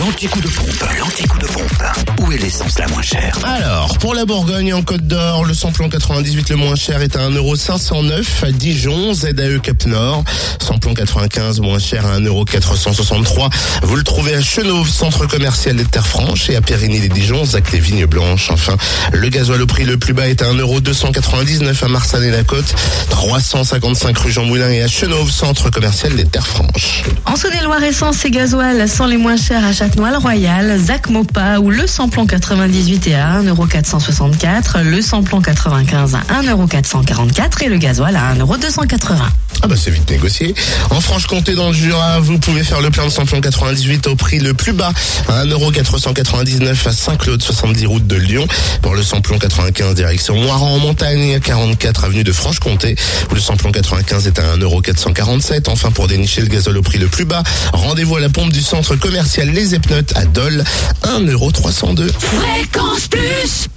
L'anti-coup de pompe, l'anti-coup de pompe. Où est l'essence la moins chère Alors, pour la Bourgogne en Côte d'Or, le samplon 98 le moins cher est à 1,509€ à Dijon, ZAE Cap Nord. Samplon 95 moins cher à 1,463€. Vous le trouvez à Chenauve, centre commercial des Terres Franches et à Périgny-les-Dijon, Zac les Vignes Blanches. Enfin, le gasoil au prix le plus bas est à 1,299€ à Marsanne et la Côte, 355 rue Jean Moulin et à Chenauve, centre commercial des Terres Franches. Saône-et-Loire, essence et gasoil sont les moins chers à Châtenois-le-Royal, Zac Mopa où le samplon 98 est à 1,464€, le samplon 95 à 1,444€ et le gasoil à 1,280€. Ah bah c'est vite négocié. En Franche-Comté dans le Jura, vous pouvez faire le plein de samplon 98 au prix le plus bas à 1,499€ à Saint-Claude 70 route de Lyon. Pour le samplon 95 direction Moiran en montagne, 44 avenue de Franche-Comté où le samplon 95 est à 1,447€. Enfin pour dénicher le gazole au prix le plus bas, rendez-vous à la pompe du centre commercial Les Epnotes à Dole, 1,302€. Fréquence Plus